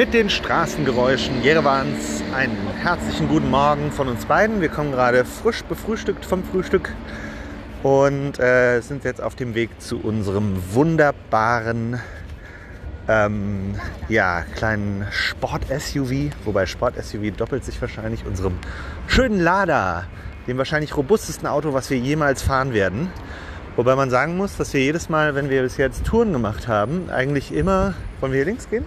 mit den Straßengeräuschen Jerevans. Einen herzlichen guten Morgen von uns beiden. Wir kommen gerade frisch befrühstückt vom Frühstück und äh, sind jetzt auf dem Weg zu unserem wunderbaren ähm, ja, kleinen Sport-SUV, wobei Sport-SUV doppelt sich wahrscheinlich, unserem schönen Lada, dem wahrscheinlich robustesten Auto, was wir jemals fahren werden. Wobei man sagen muss, dass wir jedes Mal, wenn wir bis jetzt Touren gemacht haben, eigentlich immer. Wollen wir hier links gehen?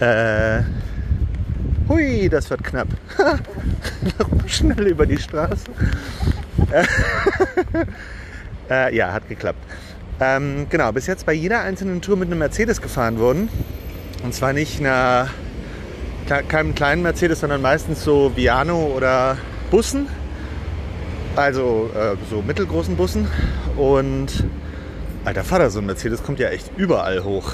Äh, hui, das wird knapp. Schnell über die Straße. äh, ja, hat geklappt. Ähm, genau, bis jetzt bei jeder einzelnen Tour mit einem Mercedes gefahren wurden. Und zwar nicht einer, keinem kleinen Mercedes, sondern meistens so Viano oder Bussen also äh, so mittelgroßen Bussen. Und alter Vater, so ein Mercedes kommt ja echt überall hoch.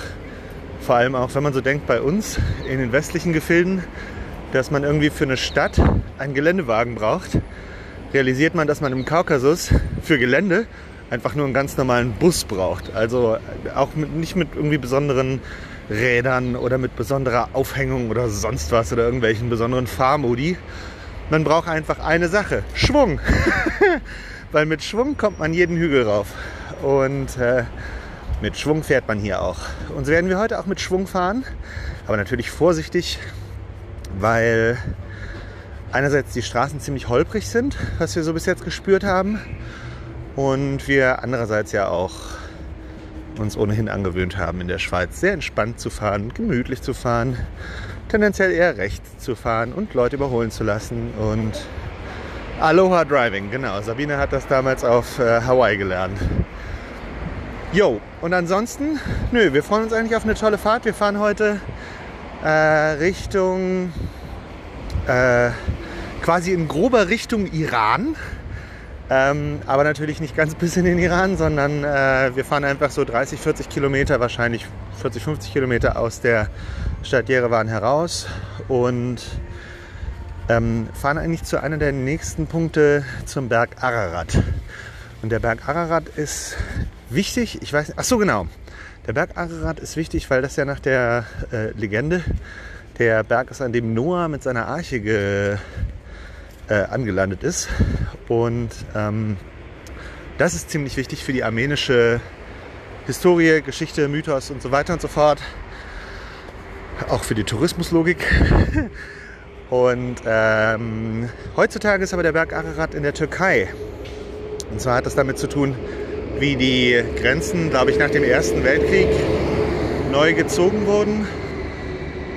Vor allem auch, wenn man so denkt, bei uns in den westlichen Gefilden, dass man irgendwie für eine Stadt einen Geländewagen braucht, realisiert man, dass man im Kaukasus für Gelände einfach nur einen ganz normalen Bus braucht. Also auch mit, nicht mit irgendwie besonderen Rädern oder mit besonderer Aufhängung oder sonst was oder irgendwelchen besonderen Fahrmodi, man braucht einfach eine Sache, Schwung. Weil mit Schwung kommt man jeden Hügel rauf. Und äh, mit Schwung fährt man hier auch. Und so werden wir heute auch mit Schwung fahren. Aber natürlich vorsichtig, weil einerseits die Straßen ziemlich holprig sind, was wir so bis jetzt gespürt haben. Und wir andererseits ja auch uns ohnehin angewöhnt haben, in der Schweiz sehr entspannt zu fahren, gemütlich zu fahren tendenziell eher rechts zu fahren und Leute überholen zu lassen. Und Aloha Driving, genau. Sabine hat das damals auf äh, Hawaii gelernt. Jo, und ansonsten, nö, wir freuen uns eigentlich auf eine tolle Fahrt. Wir fahren heute äh, Richtung, äh, quasi in grober Richtung Iran. Ähm, aber natürlich nicht ganz bis in den Iran, sondern äh, wir fahren einfach so 30, 40 Kilometer, wahrscheinlich 40, 50 Kilometer aus der Stadt Jerewan heraus und ähm, fahren eigentlich zu einer der nächsten Punkte zum Berg Ararat. Und der Berg Ararat ist wichtig, ich weiß, ach so genau, der Berg Ararat ist wichtig, weil das ja nach der äh, Legende der Berg ist, an dem Noah mit seiner Arche ge, äh, angelandet ist. Und ähm, das ist ziemlich wichtig für die armenische Historie, Geschichte, Mythos und so weiter und so fort. Auch für die Tourismuslogik. Und ähm, heutzutage ist aber der Berg Ararat in der Türkei. Und zwar hat das damit zu tun, wie die Grenzen, glaube ich, nach dem Ersten Weltkrieg neu gezogen wurden.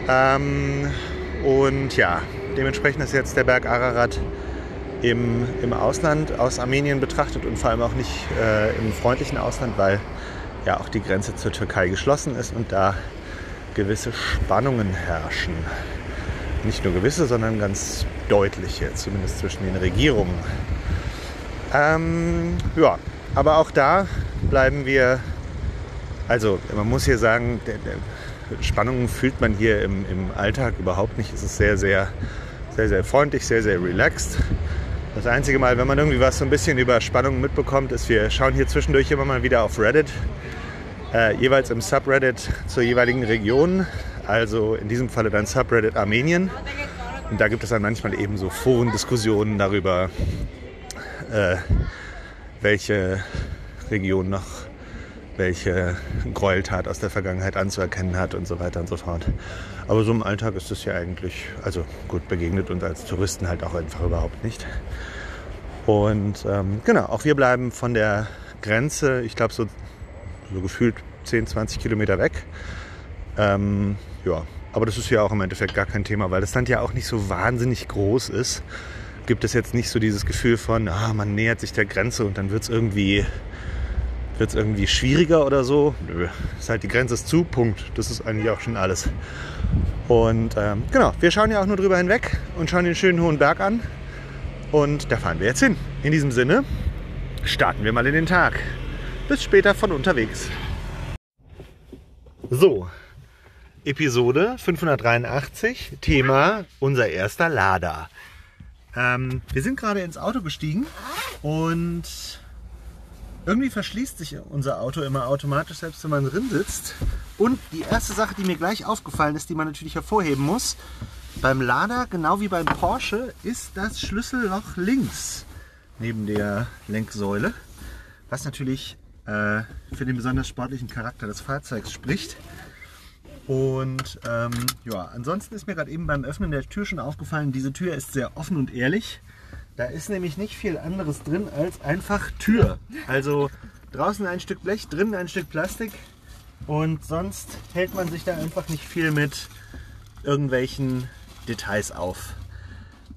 Ähm, und ja, dementsprechend ist jetzt der Berg Ararat im, im Ausland aus Armenien betrachtet und vor allem auch nicht äh, im freundlichen Ausland, weil ja auch die Grenze zur Türkei geschlossen ist und da gewisse Spannungen herrschen. Nicht nur gewisse, sondern ganz deutliche, zumindest zwischen den Regierungen. Ähm, ja, aber auch da bleiben wir, also man muss hier sagen, Spannungen fühlt man hier im, im Alltag überhaupt nicht. Es ist sehr, sehr, sehr, sehr freundlich, sehr, sehr relaxed. Das einzige Mal, wenn man irgendwie was so ein bisschen über Spannungen mitbekommt, ist, wir schauen hier zwischendurch immer mal wieder auf Reddit, äh, jeweils im Subreddit zur jeweiligen Region, also in diesem Falle dann Subreddit Armenien. Und da gibt es dann manchmal eben so Forendiskussionen darüber, äh, welche Region noch welche Gräueltat aus der Vergangenheit anzuerkennen hat und so weiter und so fort. Aber so im Alltag ist es ja eigentlich, also gut, begegnet uns als Touristen halt auch einfach überhaupt nicht. Und ähm, genau, auch wir bleiben von der Grenze, ich glaube so, so gefühlt 10, 20 Kilometer weg. Ähm, ja, aber das ist ja auch im Endeffekt gar kein Thema, weil das Land ja auch nicht so wahnsinnig groß ist. Gibt es jetzt nicht so dieses Gefühl von, ah, man nähert sich der Grenze und dann wird es irgendwie wird es irgendwie schwieriger oder so? Nö, ist halt die Grenze ist zu, Punkt. Das ist eigentlich auch schon alles. Und ähm, genau, wir schauen ja auch nur drüber hinweg und schauen den schönen hohen Berg an. Und da fahren wir jetzt hin. In diesem Sinne starten wir mal in den Tag. Bis später von unterwegs. So, Episode 583, Thema unser erster Lader. Ähm, wir sind gerade ins Auto gestiegen und Irgendwie verschließt sich unser Auto immer automatisch, selbst wenn man drin sitzt. Und die erste Sache, die mir gleich aufgefallen ist, die man natürlich hervorheben muss, beim Lader, genau wie beim Porsche, ist das Schlüsselloch links neben der Lenksäule, was natürlich äh, für den besonders sportlichen Charakter des Fahrzeugs spricht. Und ähm, ja, ansonsten ist mir gerade eben beim Öffnen der Tür schon aufgefallen, diese Tür ist sehr offen und ehrlich. Da ist nämlich nicht viel anderes drin als einfach Tür. Also draußen ein Stück Blech, drinnen ein Stück Plastik und sonst hält man sich da einfach nicht viel mit irgendwelchen Details auf.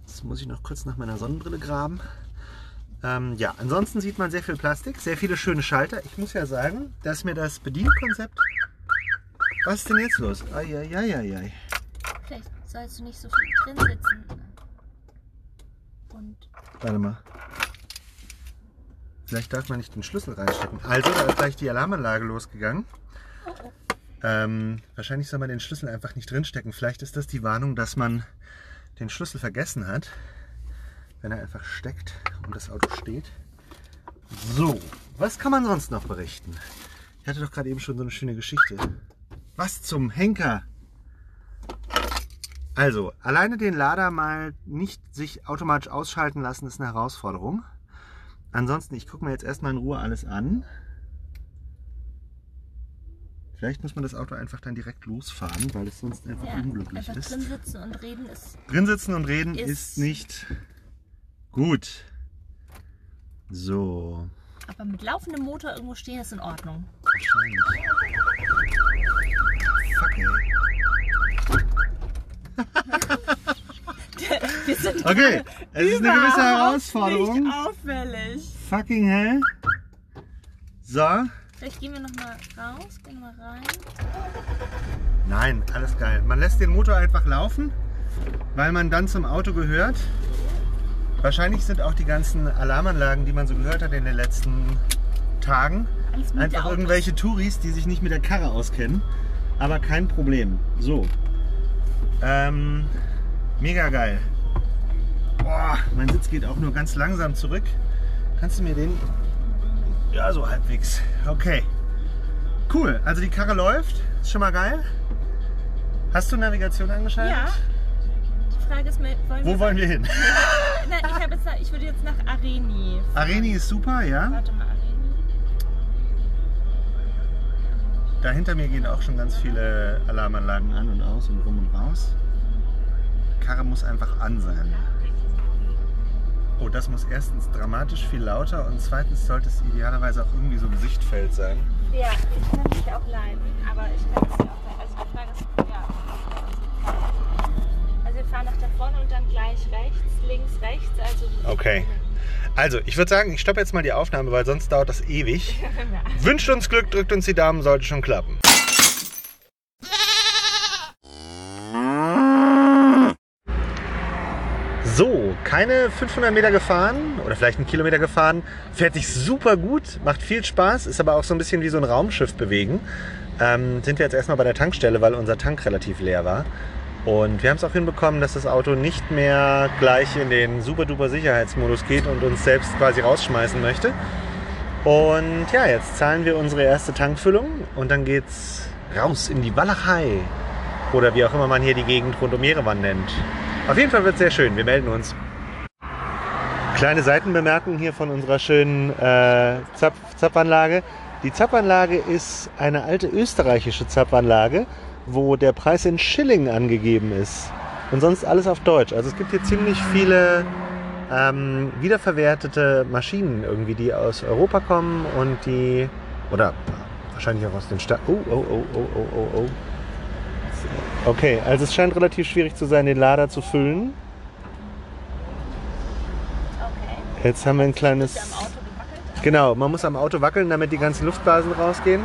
Jetzt muss ich noch kurz nach meiner Sonnenbrille graben. Ähm, ja, ansonsten sieht man sehr viel Plastik, sehr viele schöne Schalter. Ich muss ja sagen, dass mir das Bedienkonzept... Was ist denn jetzt los? Eieieiei. Vielleicht sollst du nicht so viel drin sitzen. Und Warte mal. Vielleicht darf man nicht den Schlüssel reinstecken. Also, da ist gleich die Alarmanlage losgegangen. oh, oh. Ähm, wahrscheinlich soll man den Schlüssel einfach nicht drinstecken. Vielleicht ist das die Warnung, dass man den Schlüssel vergessen hat, wenn er einfach steckt und das Auto steht. So, was kann man sonst noch berichten? Ich hatte doch gerade eben schon so eine schöne Geschichte. Was zum Henker? Also, alleine den Lader mal nicht sich automatisch ausschalten lassen, ist eine Herausforderung. Ansonsten, ich gucke mir jetzt erstmal in Ruhe alles an. Vielleicht muss man das Auto einfach dann direkt losfahren, weil es sonst einfach Ja, unglücklich einfach ist. drin sitzen und reden ist. Drin sitzen und reden ist, Ist- nicht gut. So, Aber mit laufendem Motor irgendwo stehen ist in Ordnung. wahrscheinlich. Sind Okay, es ist eine gewisse Herausforderung. Nicht auffällig. Fucking hell. So. Vielleicht gehen wir noch mal raus, gehen wir mal rein. Nein, alles geil. Man lässt den Motor einfach laufen, weil man dann zum Auto gehört. Wahrscheinlich sind auch die ganzen Alarmanlagen, die man so gehört hat in den letzten Tagen, einfach irgendwelche Touris, die sich nicht mit der Karre auskennen. Aber kein Problem. So. Ähm, mega geil. Boah, mein Sitz geht auch nur ganz langsam zurück. Kannst du mir den. Ja, so halbwegs. Okay. Cool. Also die Karre läuft. Ist schon mal geil. Hast du Navigation angeschaltet? Ja. Die Frage ist, mir, wollen Wo wollen wir hin? Nein, ich, jetzt, ich würde jetzt nach Areni. Areni ist super, ja. Warte mal, Areni. Da hinter mir gehen auch schon ganz viele Alarmanlagen an und aus und rum und raus. Die Karre muss einfach an sein. Oh, das muss erstens dramatisch viel lauter und zweitens sollte es idealerweise auch irgendwie so im Sichtfeld sein. Ja, ich kann dich auch leiden, aber ich kann es dir auch. Also die Frage ist, ja. Also wir fahren nach da vorne und dann gleich rechts, links, rechts. Also Okay. Also, ich würde sagen, ich stoppe jetzt mal die Aufnahme, weil sonst dauert das ewig. Wünscht uns Glück, drückt uns die Daumen, sollte schon klappen. So, keine 500 Meter gefahren oder vielleicht einen Kilometer gefahren. Fährt sich super gut, macht viel Spaß, ist aber auch so ein bisschen wie so ein Raumschiff bewegen. Ähm, sind wir jetzt erstmal bei der Tankstelle, weil unser Tank relativ leer war. Und wir haben es auch hinbekommen, dass das Auto nicht mehr gleich in den super-duper Sicherheitsmodus geht und uns selbst quasi rausschmeißen möchte. Und ja, jetzt zahlen wir unsere erste Tankfüllung und dann geht's raus in die Walachei. Oder wie auch immer man hier die Gegend rund um Jerewan nennt. Auf jeden Fall wird sehr schön. Wir melden uns. Kleine Seitenbemerkung hier von unserer schönen äh, Zapf Zapfanlage. Die Zapfanlage ist eine alte österreichische Zapfanlage, wo der Preis in Schilling angegeben ist. Und sonst alles auf Deutsch. Also es gibt hier ziemlich viele ähm, wiederverwertete Maschinen irgendwie, die aus Europa kommen und die, oder wahrscheinlich auch aus den Staaten. Oh, oh, oh, oh, oh, oh, oh. Okay, also es scheint relativ schwierig zu sein, den Lader zu füllen. Okay. Jetzt haben wir ein kleines... Genau, man muss am Auto wackeln, damit die ganzen Luftblasen rausgehen.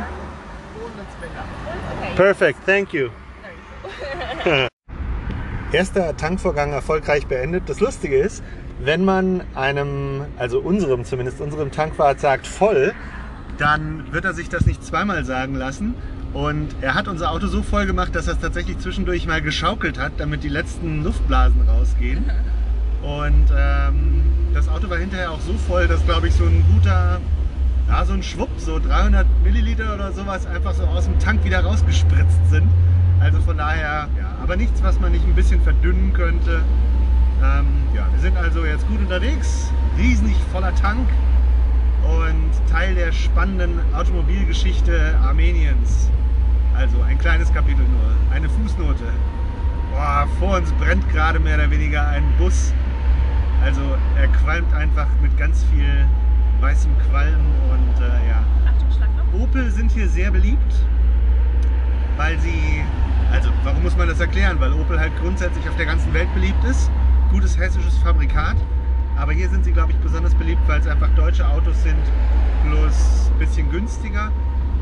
Perfect, thank you. Erster Tankvorgang erfolgreich beendet. Das Lustige ist, wenn man einem, also unserem zumindest, unserem Tankwart sagt voll, dann wird er sich das nicht zweimal sagen lassen. Und er hat unser Auto so voll gemacht, dass er es tatsächlich zwischendurch mal geschaukelt hat, damit die letzten Luftblasen rausgehen. Und ähm, das Auto war hinterher auch so voll, dass, glaube ich, so ein guter ja, so ein Schwupp, so 300 Milliliter oder sowas einfach so aus dem Tank wieder rausgespritzt sind. Also von daher, ja, aber nichts, was man nicht ein bisschen verdünnen könnte. Ähm, ja, wir sind also jetzt gut unterwegs, riesig voller Tank und Teil der spannenden Automobilgeschichte Armeniens. Also ein kleines Kapitel nur, eine Fußnote. Boah, vor uns brennt gerade mehr oder weniger ein Bus. Also er qualmt einfach mit ganz viel weißem Qualm und äh, ja. Opel sind hier sehr beliebt, weil sie, also warum muss man das erklären? Weil Opel halt grundsätzlich auf der ganzen Welt beliebt ist. Gutes hessisches Fabrikat. Aber hier sind sie, glaube ich, besonders beliebt, weil es einfach deutsche Autos sind, bloß ein bisschen günstiger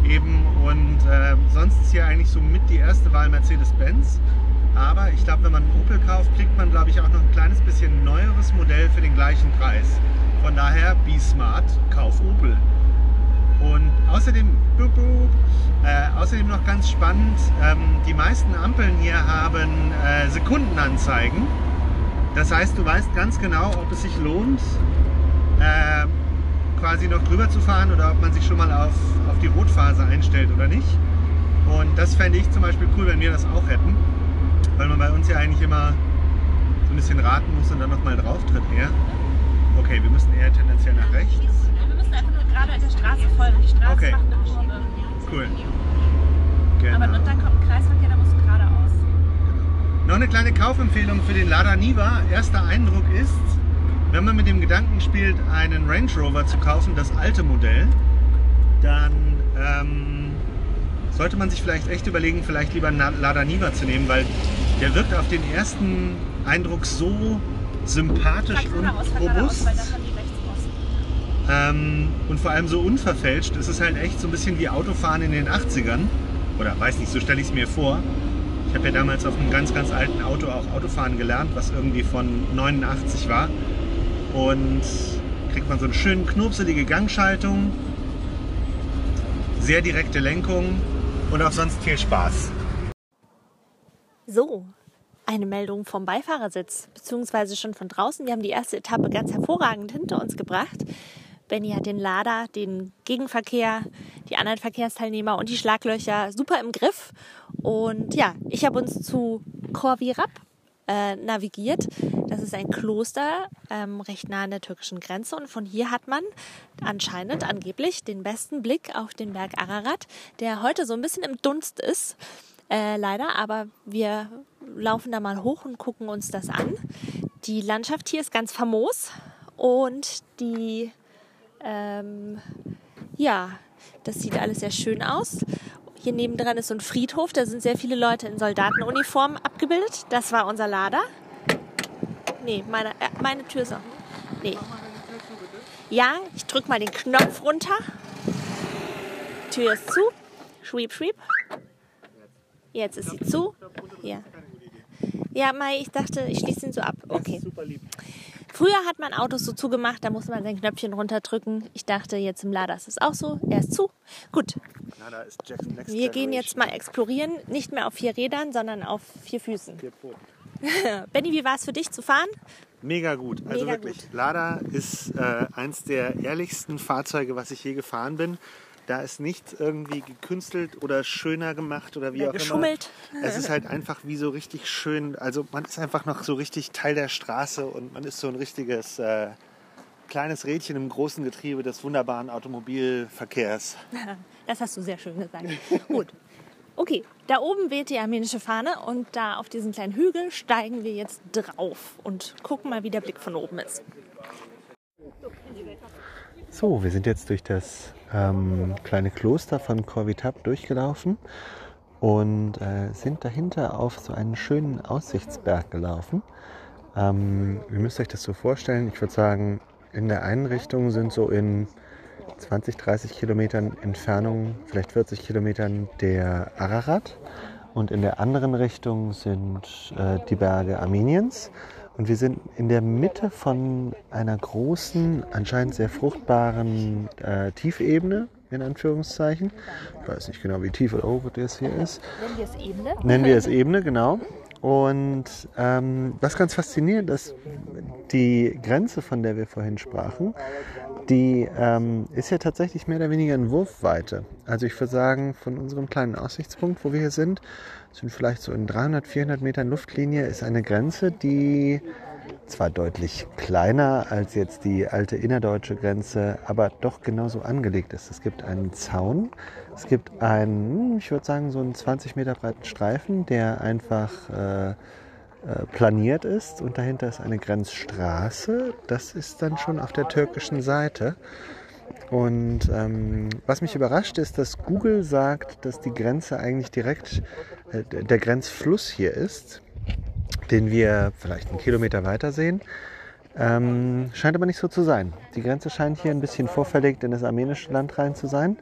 eben. Und äh, sonst ist hier eigentlich so mit die erste Wahl Mercedes-Benz. Aber ich glaube, wenn man einen Opel kauft, kriegt man, glaube ich, auch noch ein kleines bisschen neueres Modell für den gleichen Preis. Von daher, be smart, kauf Opel. Und außerdem, bup, bup, äh, außerdem noch ganz spannend, ähm, die meisten Ampeln hier haben äh, Sekundenanzeigen. Das heißt, du weißt ganz genau, ob es sich lohnt, äh, quasi noch drüber zu fahren oder ob man sich schon mal auf, auf die Rotphase einstellt oder nicht. Und das fände ich zum Beispiel cool, wenn wir das auch hätten, weil man bei uns ja eigentlich immer so ein bisschen raten muss und dann nochmal drauf tritt eher. Okay, wir müssen eher tendenziell nach rechts. Wir müssen einfach nur gerade der Straße folgen. Die Straße Okay. macht eine Kurve. Cool. Aber Genau. und dann kommt ein Kreisverkehr, da musst du geradeaus. Noch eine kleine Kaufempfehlung für den Lada Niva. Erster Eindruck ist, wenn man mit dem Gedanken spielt, einen Range Rover zu kaufen, das alte Modell, dann ähm, sollte man sich vielleicht echt überlegen, vielleicht lieber einen Lada Niva zu nehmen, weil der wirkt auf den ersten Eindruck so sympathisch und robust ähm, und vor allem so unverfälscht. Es ist halt echt so ein bisschen wie Autofahren in den 80ern. Oder weiß nicht, so stelle ich es mir vor. Ich habe ja damals auf einem ganz, ganz alten Auto auch Autofahren gelernt, was irgendwie von 89 war. Und kriegt man so eine schön knurpselige Gangschaltung, sehr direkte Lenkung und auch sonst viel Spaß. So, eine Meldung vom Beifahrersitz, beziehungsweise schon von draußen. Wir haben die erste Etappe ganz hervorragend hinter uns gebracht. Benny hat den Lader, den Gegenverkehr, die anderen Verkehrsteilnehmer und die Schlaglöcher super im Griff. Und ja, ich habe uns zu Korvirap äh, navigiert. Das ist ein Kloster ähm, recht nah an der türkischen Grenze und von hier hat man anscheinend angeblich den besten Blick auf den Berg Ararat, der heute so ein bisschen im Dunst ist. Äh, leider, aber wir laufen da mal hoch und gucken uns das an. Die Landschaft hier ist ganz famos und die, ähm, ja, das sieht alles sehr schön aus. Hier nebendran ist so ein Friedhof, da sind sehr viele Leute in Soldatenuniformen abgebildet. Das war unser Lader. Nee, meine, äh, meine Tür ist auch. Nee. Ja, ich drück mal den Knopf runter. Tür ist zu. Schwieb, schwieb. Jetzt ist sie zu. Ja. Ja, Mai, ich dachte, ich schließe ihn so ab. Okay. Früher hat man Autos so zugemacht, da musste man sein Knöpfchen runterdrücken. Ich dachte, jetzt im Lader ist es auch so. Er ist zu. Gut, Na, da ist Jackson Next wir gehen jetzt mal explorieren. Nicht mehr auf vier Rädern, sondern auf vier Füßen. Vier. Benny, wie war es für dich zu fahren? Mega gut. Also Mega wirklich. gut. Lada ist äh, eins der ehrlichsten Fahrzeuge, was ich je gefahren bin. Da ist nichts irgendwie gekünstelt oder schöner gemacht oder wie Oder auch geschummelt. immer. Es ist halt einfach wie so richtig schön. Also man ist einfach noch so richtig Teil der Straße und man ist so ein richtiges äh, kleines Rädchen im großen Getriebe des wunderbaren Automobilverkehrs. Das hast du sehr schön gesagt. Gut. Okay, da oben weht die armenische Fahne und da auf diesen kleinen Hügel steigen wir jetzt drauf und gucken mal, wie der Blick von oben ist. So, wir sind jetzt durch das ähm, kleine Kloster von Corvitab durchgelaufen und äh, sind dahinter auf so einen schönen Aussichtsberg gelaufen. Ähm, ihr müsst euch das so vorstellen, ich würde sagen, in der einen Richtung sind so in 20, 30 Kilometern Entfernung, vielleicht 40 Kilometern der Ararat und in der anderen Richtung sind äh, die Berge Armeniens. Und wir sind in der Mitte von einer großen, anscheinend sehr fruchtbaren äh, Tiefebene, in Anführungszeichen. Ich weiß nicht genau, wie tief oder hoch das hier ist. Nennen wir es Ebene? Nennen wir es Ebene, genau. Und ähm, was ganz faszinierend ist, die Grenze, von der wir vorhin sprachen, die ähm, ist ja tatsächlich mehr oder weniger in Wurfweite. Also ich würde sagen, von unserem kleinen Aussichtspunkt, wo wir hier sind, sind vielleicht so in 300, 400 Metern Luftlinie, ist eine Grenze, die zwar deutlich kleiner als jetzt die alte innerdeutsche Grenze, aber doch genauso angelegt ist. Es gibt einen Zaun, es gibt einen, ich würde sagen, so einen 20 Meter breiten Streifen, der einfach äh, äh, planiert ist und dahinter ist eine Grenzstraße. Das ist dann schon auf der türkischen Seite. Und ähm, was mich überrascht ist, dass Google sagt, dass die Grenze eigentlich direkt äh, der Grenzfluss hier ist den wir vielleicht einen Kilometer weiter sehen. Ähm, scheint aber nicht so zu sein. Die Grenze scheint hier ein bisschen vorverlegt in das armenische Land rein zu sein.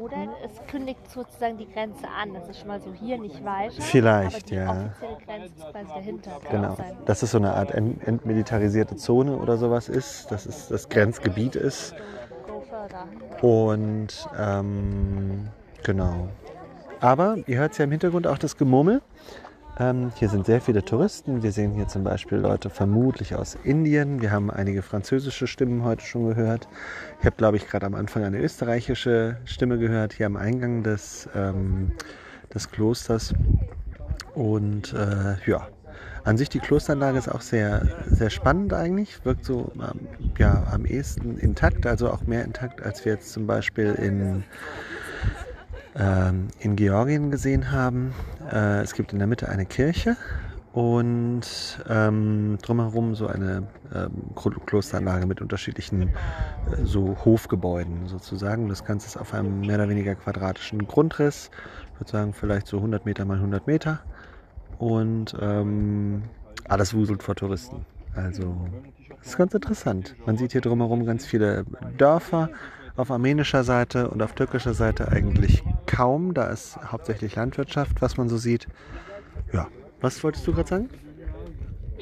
Oder es kündigt sozusagen die Grenze an. Das ist schon mal so hier nicht weiter. Vielleicht, ja. offizielle Grenze ist quasi dahinter. Kann Genau. Dass es so eine Art ent entmilitarisierte Zone oder sowas ist, dass es das Grenzgebiet ist. Und ähm, genau. Aber ihr hört ja im Hintergrund auch das Gemurmel. Ähm, hier sind sehr viele Touristen. Wir sehen hier zum Beispiel Leute vermutlich aus Indien. Wir haben einige französische Stimmen heute schon gehört. Ich habe, glaube ich, gerade am Anfang eine österreichische Stimme gehört, hier am Eingang des, ähm, des Klosters. Und äh, ja, an sich die Klosteranlage ist auch sehr, sehr spannend eigentlich. Wirkt so ähm, ja, am ehesten intakt, also auch mehr intakt, als wir jetzt zum Beispiel in, in Georgien gesehen haben. Äh, es gibt in der Mitte eine Kirche und ähm, drumherum so eine ähm, Klo- Klosteranlage mit unterschiedlichen äh, so Hofgebäuden sozusagen. Das Ganze ist auf einem mehr oder weniger quadratischen Grundriss. Ich würde sagen vielleicht so 100 Meter mal 100 Meter. Und ähm, alles wuselt vor Touristen. Also das ist ganz interessant. Man sieht hier drumherum ganz viele Dörfer. Auf armenischer Seite und auf türkischer Seite eigentlich kaum. Da ist hauptsächlich Landwirtschaft, was man so sieht. Ja, was wolltest du gerade sagen?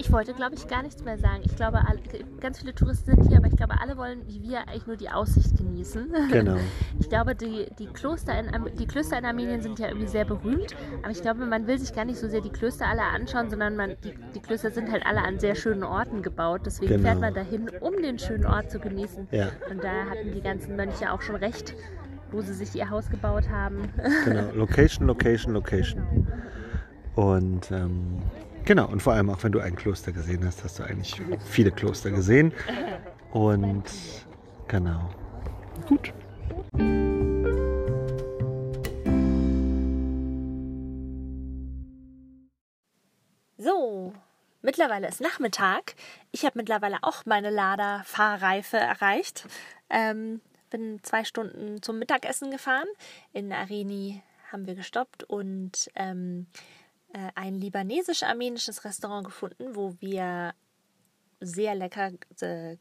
Ich wollte, glaube ich, gar nichts mehr sagen. Ich glaube, alle, ganz viele Touristen sind hier, aber ich glaube, alle wollen, wie wir, eigentlich nur die Aussicht genießen. Genau. Ich glaube, die, die, Kloster in, die Klöster in Armenien sind ja irgendwie sehr berühmt, aber ich glaube, man will sich gar nicht so sehr die Klöster alle anschauen, sondern man, die, die Klöster sind halt alle an sehr schönen Orten gebaut. Deswegen Genau. fährt man dahin, um den schönen Ort zu genießen. Ja. Und da hatten die ganzen Mönche auch schon recht, wo sie sich ihr Haus gebaut haben. Genau, Location, Location, Location. Und ähm, genau, und vor allem auch wenn du ein Kloster gesehen hast, hast du eigentlich viele Kloster gesehen. Und genau. Gut. So, mittlerweile ist Nachmittag. Ich habe mittlerweile auch meine Lada-Fahrreife erreicht. Ähm, bin zwei Stunden zum Mittagessen gefahren. In Areni haben wir gestoppt und ähm, äh, ein libanesisch-armenisches Restaurant gefunden, wo wir sehr lecker äh,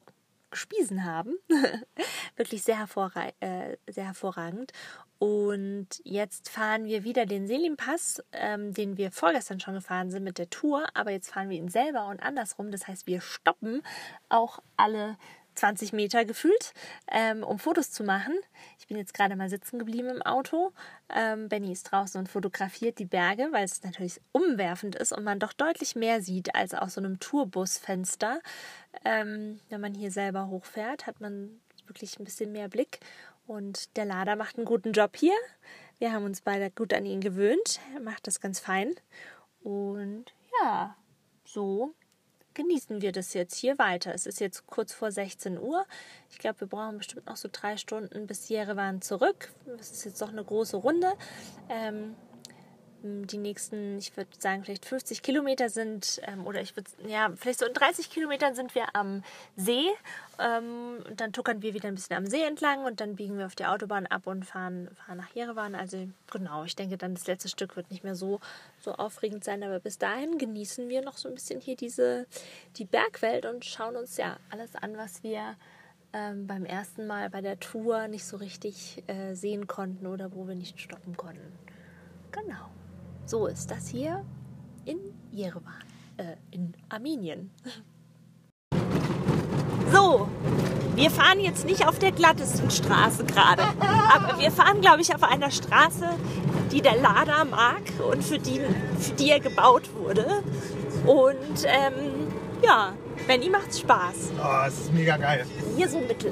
gespiesen haben. Wirklich sehr, hervorra äh, sehr hervorragend. Und jetzt fahren wir wieder den Selim-Pass, ähm, den wir vorgestern schon gefahren sind mit der Tour. Aber jetzt fahren wir ihn selber und andersrum. Das heißt, wir stoppen auch alle 20 Meter gefühlt, ähm, um Fotos zu machen. Ich bin jetzt gerade mal sitzen geblieben im Auto. Ähm, Benny ist draußen und fotografiert die Berge, weil es natürlich umwerfend ist und man doch deutlich mehr sieht als aus so einem Tourbusfenster. Ähm, wenn man hier selber hochfährt, hat man wirklich ein bisschen mehr Blick. Und der Lader macht einen guten Job hier. Wir haben uns beide gut an ihn gewöhnt. Er macht das ganz fein. Und ja, so genießen wir das jetzt hier weiter. Es ist jetzt kurz vor 16 Uhr. Ich glaube, wir brauchen bestimmt noch so drei Stunden bis Jerewan zurück. Das ist jetzt doch eine große Runde. Ähm, die nächsten, ich würde sagen, vielleicht 50 Kilometer sind, ähm, oder ich würde, ja, vielleicht so in 30 Kilometern sind wir am See. Ähm, und dann tuckern wir wieder ein bisschen am See entlang und dann biegen wir auf die Autobahn ab und fahren, fahren nach Jerewan. Also genau, ich denke dann das letzte Stück wird nicht mehr so, so aufregend sein, aber bis dahin genießen wir noch so ein bisschen hier diese, die Bergwelt und schauen uns ja alles an, was wir ähm, beim ersten Mal bei der Tour nicht so richtig äh, sehen konnten oder wo wir nicht stoppen konnten. Genau. So ist das hier in Jerewan, äh, in Armenien. So, wir fahren jetzt nicht auf der glattesten Straße gerade, aber wir fahren, glaube ich, auf einer Straße, die der Lada mag und für die, für die er gebaut wurde. Und ähm, ja, Benny macht's Spaß. Oh, es ist mega geil. Hier so mittel.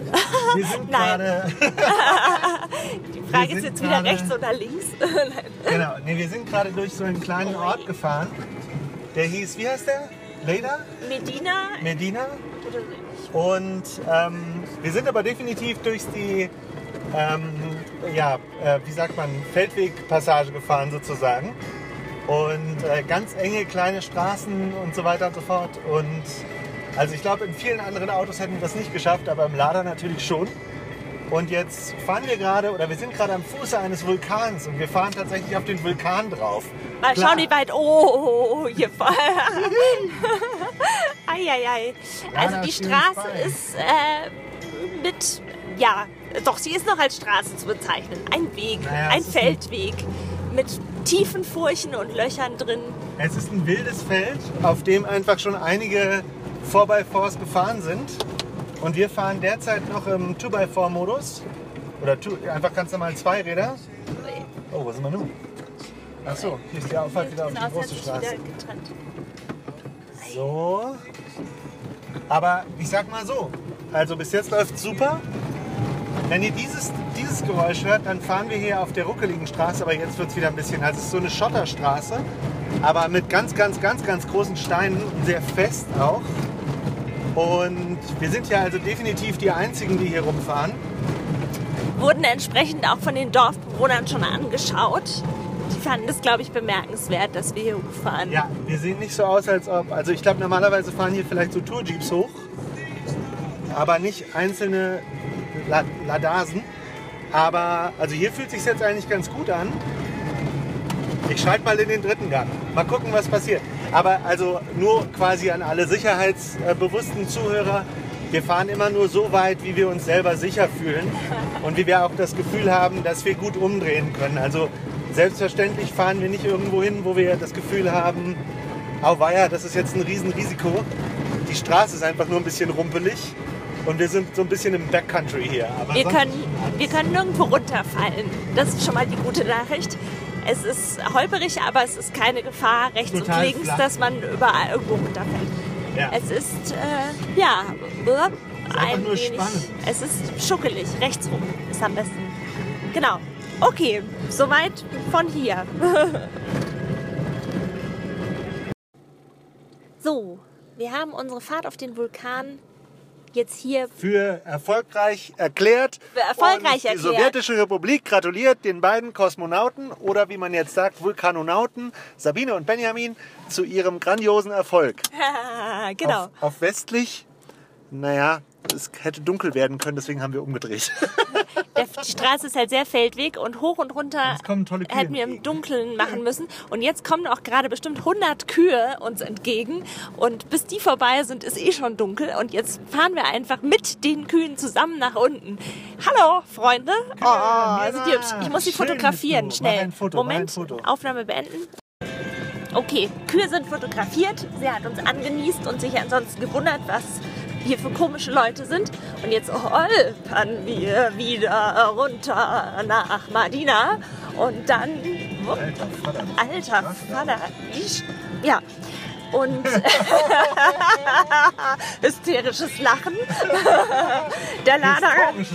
Wir sind Nein. gerade. Die Frage ist jetzt wieder rechts oder links. Nein. genau, nee, wir sind gerade durch so einen kleinen Ort gefahren. Der hieß, wie heißt der? Leda? Medina Medina? Und ähm, wir sind aber definitiv durch die, ähm, ja, äh, wie sagt man, Feldwegpassage gefahren sozusagen. Und äh, ganz enge kleine Straßen und so weiter und so fort. Und also ich glaube, in vielen anderen Autos hätten wir das nicht geschafft, aber im Lader natürlich schon. Und jetzt fahren wir gerade, oder wir sind gerade am Fuße eines Vulkans und wir fahren tatsächlich auf den Vulkan drauf. Mal Klar. schauen, wie weit. Oh, hier voll. Eieiei. Also die Straße ist äh, mit, ja, doch, sie ist noch als Straße zu bezeichnen. Ein Weg, Naja, ein- Feldweg mit tiefen Furchen und Löchern drin. Es ist ein wildes Feld, auf dem einfach schon einige 4x4s gefahren sind. Und wir fahren derzeit noch im 2x4-Modus. Oder two, einfach ganz normal Zweiräder. Oh, wo sind wir nun? Achso, hier ist die Auffahrt wieder auf Genau, die große sich Straße. So. Aber ich sag mal so, also bis jetzt läuft super. Wenn ihr dieses, dieses Geräusch hört, dann fahren wir hier auf der ruckeligen Straße, aber jetzt wird es wieder ein bisschen, also es ist so eine Schotterstraße, aber mit ganz, ganz, ganz, ganz großen Steinen, sehr fest auch. Und wir sind ja also definitiv die Einzigen, die hier rumfahren. Wurden entsprechend auch von den Dorfbewohnern schon angeschaut. Die fanden das, glaube ich, bemerkenswert, dass wir hier hochfahren. Ja, wir sehen nicht so aus, als ob, also ich glaube normalerweise fahren hier vielleicht so Tourjeeps hoch, aber nicht einzelne La Ladasen. Aber also hier fühlt sich jetzt eigentlich ganz gut an. Ich schalte mal in den dritten Gang. Mal gucken, was passiert. Aber also nur quasi an alle sicherheitsbewussten Zuhörer. Wir fahren immer nur so weit, wie wir uns selber sicher fühlen und wie wir auch das Gefühl haben, dass wir gut umdrehen können. Also selbstverständlich fahren wir nicht irgendwo hin, wo wir das Gefühl haben, auweia, das ist jetzt ein Riesenrisiko. Die Straße ist einfach nur ein bisschen rumpelig und wir sind so ein bisschen im Backcountry hier. Aber Wir können, wir können nirgendwo runterfallen. Das ist schon mal die gute Nachricht. Es ist holperig, aber es ist keine Gefahr rechts Total und links, flach. dass man überall irgendwo runterfällt. Ja. Es ist, äh, ja, einfach ein wenig, spannend. es ist schuckelig. Rechts rum ist am besten. Genau. Okay, soweit von hier. so, wir haben unsere Fahrt auf den Vulkan jetzt hier für erfolgreich erklärt. Für erfolgreich und erklärt. Die sowjetische Republik gratuliert den beiden Kosmonauten oder wie man jetzt sagt, Vulkanonauten, Sabine und Benjamin, zu ihrem grandiosen Erfolg. genau. Auf, auf westlich, naja, es hätte dunkel werden können, deswegen haben wir umgedreht. Der, die Straße ist halt sehr Feldweg und hoch und runter hätten wir im. Dunkeln machen müssen. Und jetzt kommen auch gerade bestimmt 100 Kühe uns entgegen. Und bis die vorbei sind, ist eh schon dunkel. Und jetzt fahren wir einfach mit den Kühen zusammen nach unten. Hallo, Freunde. Oh, sind die hübsch. Ich muss sie fotografieren, schnell. Foto, Moment. Aufnahme beenden. Okay, Kühe sind fotografiert. Sie hat uns angenießt und sich ansonsten gewundert, was hier für komische Leute sind. Und jetzt holpern wir wieder runter nach Madina. Und dann. Alter Vater. Alter Vater. Ich, ja. Und hysterisches Lachen. Der Lader, Lachen.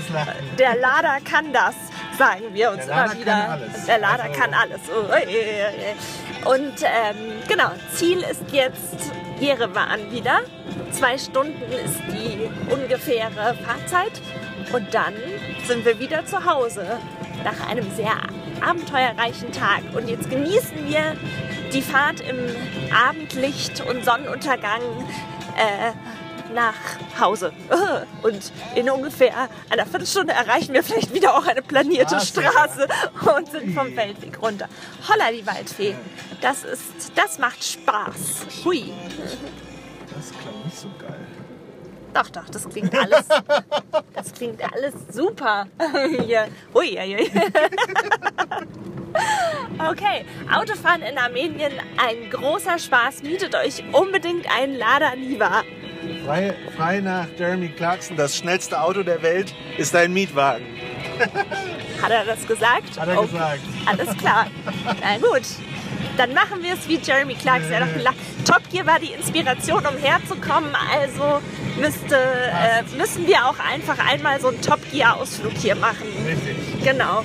der Lader kann das, sagen wir uns Der Lader immer wieder. kann alles. Der Lader Also- kann alles. Und ähm, genau, Ziel ist jetzt Jerewan wieder. Zwei Stunden ist die ungefähre Fahrzeit. Und dann sind wir wieder zu Hause nach einem sehr abenteuerreichen Tag. Und jetzt genießen wir die Fahrt im Abendlicht und Sonnenuntergang äh, nach Hause. Und in ungefähr einer Viertelstunde erreichen wir vielleicht wieder auch eine planierte Straße. Straße und sind vom Feldweg runter. Holla, die Waldfee. Das ist, das macht Spaß. Hui. Das klingt nicht so geil. Doch, doch, das klingt alles, das klingt alles super. Hier. Hui, hui, hui. Okay, Autofahren in Armenien, ein großer Spaß. Mietet euch unbedingt einen Lada Niva. Frei, frei nach Jeremy Clarkson, das schnellste Auto der Welt ist ein Mietwagen. Hat er das gesagt? Hat er Okay, gesagt. Alles klar. Na gut. Dann machen wir es wie Jeremy Clarkson. Er hat gelacht. Top Gear war die Inspiration, um herzukommen. Also müsste, äh, müssen wir auch einfach einmal so einen Top Gear Ausflug hier machen. Richtig. Genau.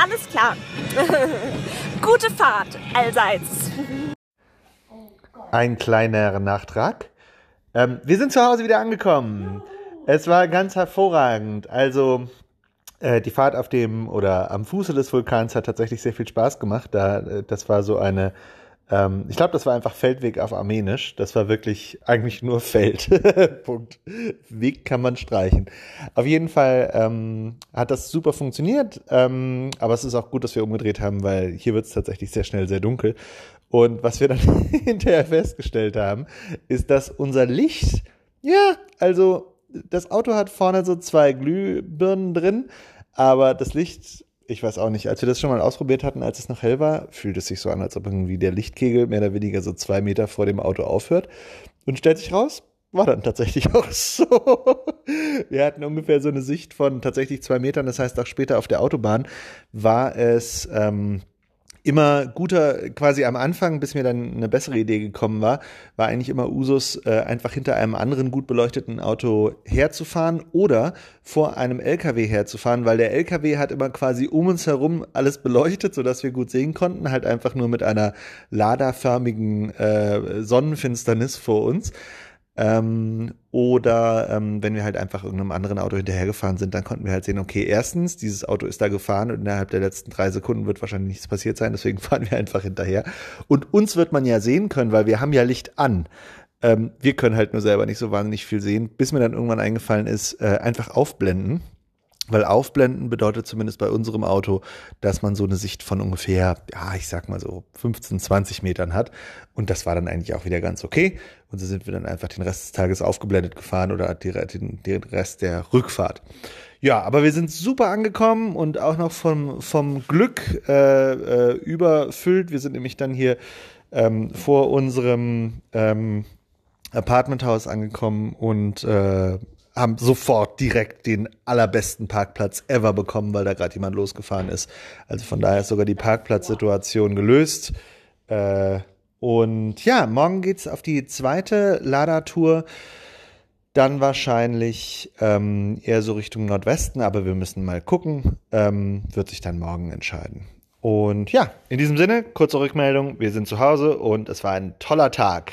Alles klar. Gute Fahrt allseits. Ein kleiner Nachtrag. Ähm, wir sind zu Hause wieder angekommen. Es war ganz hervorragend. Also äh, die Fahrt auf dem oder am Fuße des Vulkans hat tatsächlich sehr viel Spaß gemacht. Da, äh, das war so eine ähm, ich glaube, das war einfach Feldweg auf Armenisch. Das war wirklich eigentlich nur Feld. Punkt. Weg kann man streichen. Auf jeden Fall ähm, hat das super funktioniert. Ähm, aber es ist auch gut, dass wir umgedreht haben, weil hier wird es tatsächlich sehr schnell sehr dunkel. Und was wir dann hinterher festgestellt haben, ist, dass unser Licht, ja, also das Auto hat vorne so zwei Glühbirnen drin, aber das Licht ich weiß auch nicht, als wir das schon mal ausprobiert hatten, als es noch hell war, fühlt es sich so an, als ob irgendwie der Lichtkegel mehr oder weniger so zwei Meter vor dem Auto aufhört. Und stellt sich raus, war dann tatsächlich auch so. Wir hatten ungefähr so eine Sicht von tatsächlich zwei Metern. Das heißt, auch später auf der Autobahn war es ähm, immer guter, quasi am Anfang, bis mir dann eine bessere Idee gekommen war, war eigentlich immer Usus, äh, einfach hinter einem anderen gut beleuchteten Auto herzufahren oder vor einem LKW herzufahren, weil der LKW hat immer quasi um uns herum alles beleuchtet, sodass wir gut sehen konnten, halt einfach nur mit einer laderförmigen äh, Sonnenfinsternis vor uns. Ähm, oder ähm, wenn wir halt einfach irgendeinem anderen Auto hinterhergefahren sind, dann konnten wir halt sehen, okay, erstens, dieses Auto ist da gefahren und innerhalb der letzten drei Sekunden wird wahrscheinlich nichts passiert sein, deswegen fahren wir einfach hinterher. Und uns wird man ja sehen können, weil wir haben ja Licht an. Ähm, wir können halt nur selber nicht so wahnsinnig viel sehen, bis mir dann irgendwann eingefallen ist, äh, einfach aufblenden. Weil aufblenden bedeutet zumindest bei unserem Auto, dass man so eine Sicht von ungefähr, ja, ich sag mal so 15, 20 Metern hat. Und das war dann eigentlich auch wieder ganz okay. Und so sind wir dann einfach den Rest des Tages aufgeblendet gefahren oder den, den Rest der Rückfahrt. Ja, aber wir sind super angekommen und auch noch vom, vom Glück äh, äh, überfüllt. Wir sind nämlich dann hier ähm, vor unserem ähm, Apartmenthaus angekommen und äh, haben sofort direkt den allerbesten Parkplatz ever bekommen, weil da gerade jemand losgefahren ist. Also von daher ist sogar die Parkplatzsituation gelöst. Äh, und ja, morgen geht's auf die zweite Lada-Tour. Dann wahrscheinlich ähm, eher so Richtung Nordwesten, aber wir müssen mal gucken. Ähm, wird sich dann morgen entscheiden. Und ja, in diesem Sinne, kurze Rückmeldung. Wir sind zu Hause und es war ein toller Tag.